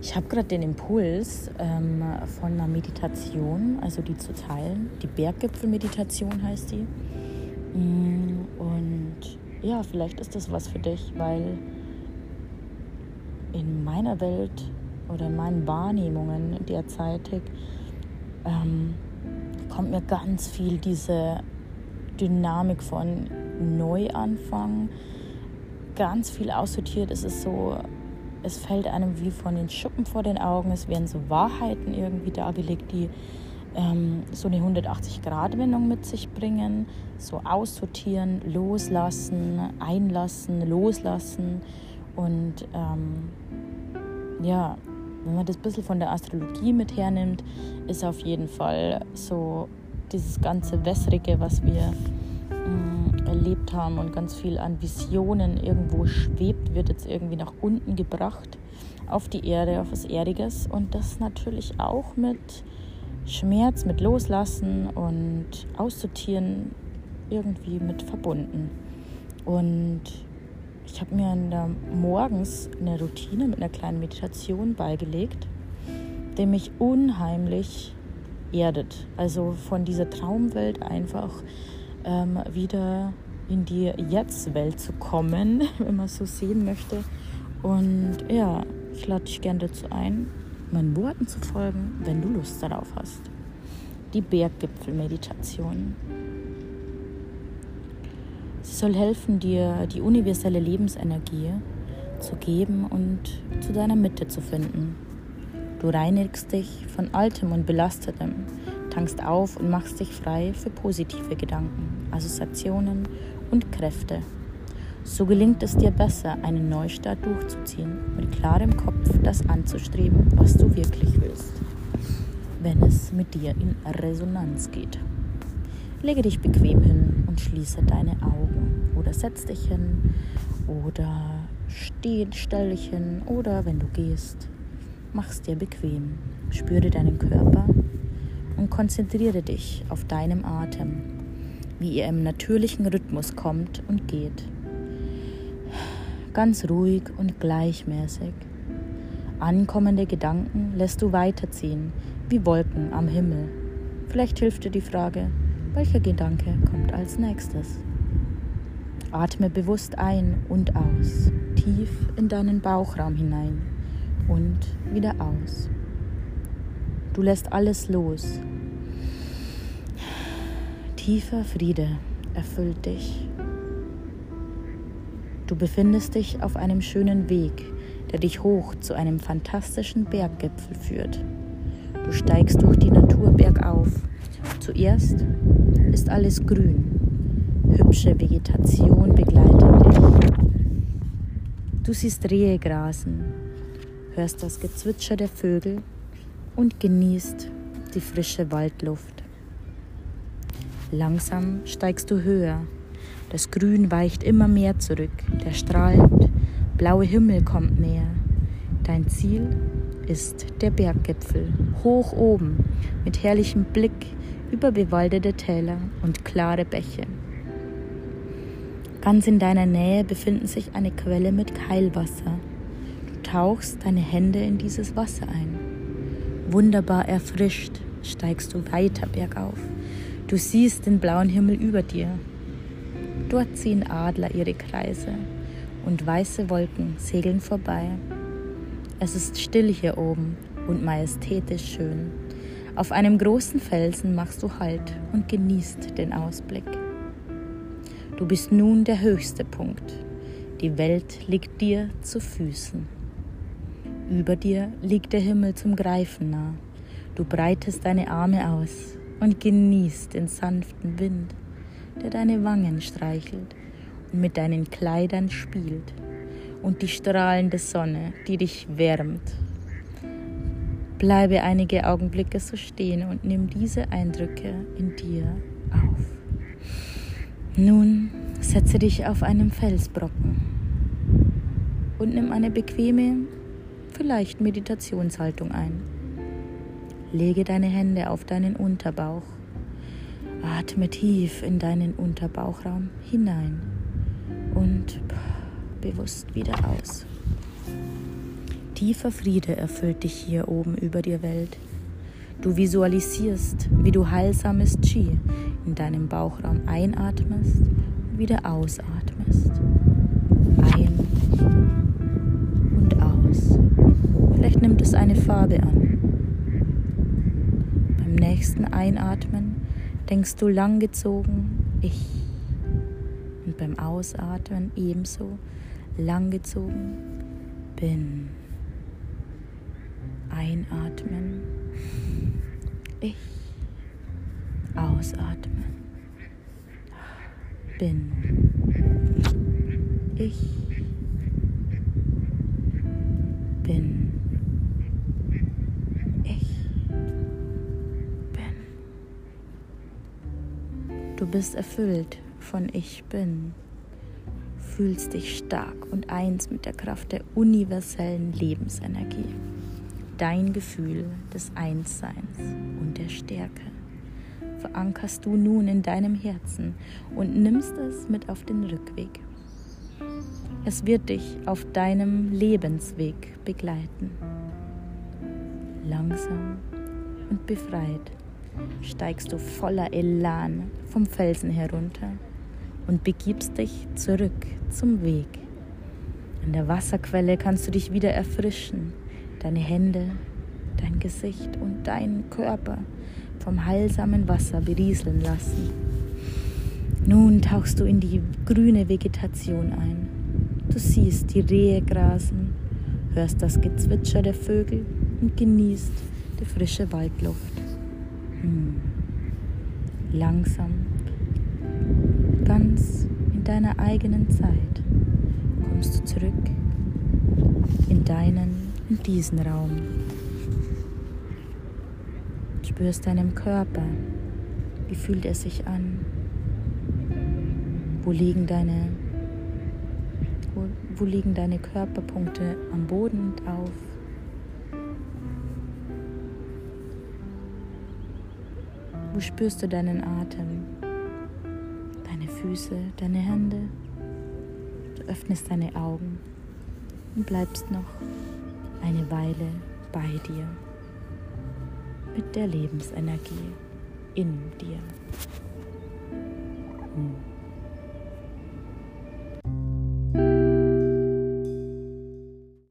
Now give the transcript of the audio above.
Ich habe gerade den Impuls ähm, von einer Meditation, also die zu teilen. Die Berggipfelmeditation heißt die. Mm, und ja, vielleicht ist das was für dich, weil in meiner Welt oder in meinen Wahrnehmungen derzeitig ähm, kommt mir ganz viel diese Dynamik von Neuanfang, ganz viel aussortiert. Es ist so, es fällt einem wie von den Schuppen vor den Augen. Es werden so Wahrheiten irgendwie dargelegt, die ähm, so eine 180-Grad-Wendung mit sich bringen. So aussortieren, loslassen, einlassen, loslassen. Und ähm, ja, wenn man das ein bisschen von der Astrologie mit hernimmt, ist auf jeden Fall so dieses ganze Wässrige, was wir erlebt haben und ganz viel an Visionen irgendwo schwebt, wird jetzt irgendwie nach unten gebracht auf die Erde, auf was Erdiges und das natürlich auch mit Schmerz, mit Loslassen und Aussortieren irgendwie mit verbunden. Und ich habe mir der, morgens eine Routine mit einer kleinen Meditation beigelegt, die mich unheimlich erdet. Also von dieser Traumwelt einfach ähm, wieder in die Jetzt-Welt zu kommen, wenn man so sehen möchte. Und ja, ich lade dich gerne dazu ein, meinen Worten zu folgen, wenn du Lust darauf hast. Die Berggipfelmeditation. Sie soll helfen, dir die universelle Lebensenergie zu geben und zu deiner Mitte zu finden. Du reinigst dich von Altem und Belastetem, tankst auf und machst dich frei für positive Gedanken, Assoziationen und Kräfte. So gelingt es dir besser, einen Neustart durchzuziehen, mit klarem Kopf das anzustreben, was du wirklich willst, wenn es mit dir in Resonanz geht. Lege dich bequem hin und schließe deine Augen oder setz dich hin oder steh, stell dich hin oder wenn du gehst, mach's dir bequem. Spüre deinen Körper und konzentriere dich auf deinem Atem wie ihr im natürlichen Rhythmus kommt und geht. Ganz ruhig und gleichmäßig. Ankommende Gedanken lässt du weiterziehen, wie Wolken am Himmel. Vielleicht hilft dir die Frage, welcher Gedanke kommt als nächstes. Atme bewusst ein und aus, tief in deinen Bauchraum hinein und wieder aus. Du lässt alles los, Tiefer Friede erfüllt dich. Du befindest dich auf einem schönen Weg, der dich hoch zu einem fantastischen Berggipfel führt. Du steigst durch die Natur bergauf. Zuerst ist alles grün. Hübsche Vegetation begleitet dich. Du siehst Rehe grasen, hörst das Gezwitscher der Vögel und genießt die frische Waldluft. Langsam steigst du höher. Das Grün weicht immer mehr zurück. Der strahlend blaue Himmel kommt näher. Dein Ziel ist der Berggipfel, hoch oben, mit herrlichem Blick über bewaldete Täler und klare Bäche. Ganz in deiner Nähe befinden sich eine Quelle mit Keilwasser. Du tauchst deine Hände in dieses Wasser ein. Wunderbar erfrischt steigst du weiter bergauf. Du siehst den blauen Himmel über dir. Dort ziehen Adler ihre Kreise und weiße Wolken segeln vorbei. Es ist still hier oben und majestätisch schön. Auf einem großen Felsen machst du Halt und genießt den Ausblick. Du bist nun der höchste Punkt. Die Welt liegt dir zu Füßen. Über dir liegt der Himmel zum Greifen nah. Du breitest deine Arme aus und genießt den sanften Wind, der deine Wangen streichelt und mit deinen Kleidern spielt und die strahlende Sonne, die dich wärmt. Bleibe einige Augenblicke so stehen und nimm diese Eindrücke in dir auf. Nun setze dich auf einen Felsbrocken und nimm eine bequeme, vielleicht Meditationshaltung ein. Lege deine Hände auf deinen Unterbauch. Atme tief in deinen Unterbauchraum hinein und bewusst wieder aus. Tiefer Friede erfüllt dich hier oben über dir Welt. Du visualisierst, wie du heilsames Qi in deinem Bauchraum einatmest und wieder ausatmest. Vielleicht nimmt es eine Farbe an. Beim nächsten Einatmen denkst du langgezogen Ich. Und beim Ausatmen ebenso langgezogen Bin. Einatmen. Ich. Ausatmen. Bin. Ich. Du bist erfüllt von Ich bin fühlst dich stark und eins mit der Kraft der universellen Lebensenergie. Dein Gefühl des Einsseins und der Stärke verankerst du nun in deinem Herzen und nimmst es mit auf den Rückweg. Es wird dich auf deinem Lebensweg begleiten. Langsam und befreit steigst du voller Elan vom Felsen herunter und begibst dich zurück zum Weg. An der Wasserquelle kannst du dich wieder erfrischen, deine Hände, dein Gesicht und deinen Körper vom heilsamen Wasser berieseln lassen. Nun tauchst du in die grüne Vegetation ein. Du siehst die Rehe grasen, hörst das Gezwitscher der Vögel und genießt die frische Waldluft. Hm. Langsam ganz in deiner eigenen Zeit kommst du zurück in deinen, in diesen Raum. Spürst deinem Körper, wie fühlt er sich an? Wo liegen deine, wo, wo liegen deine Körperpunkte am Boden und auf? Wo spürst du deinen Atem? Füße, deine Hände. Du öffnest deine Augen und bleibst noch eine Weile bei dir mit der Lebensenergie in dir.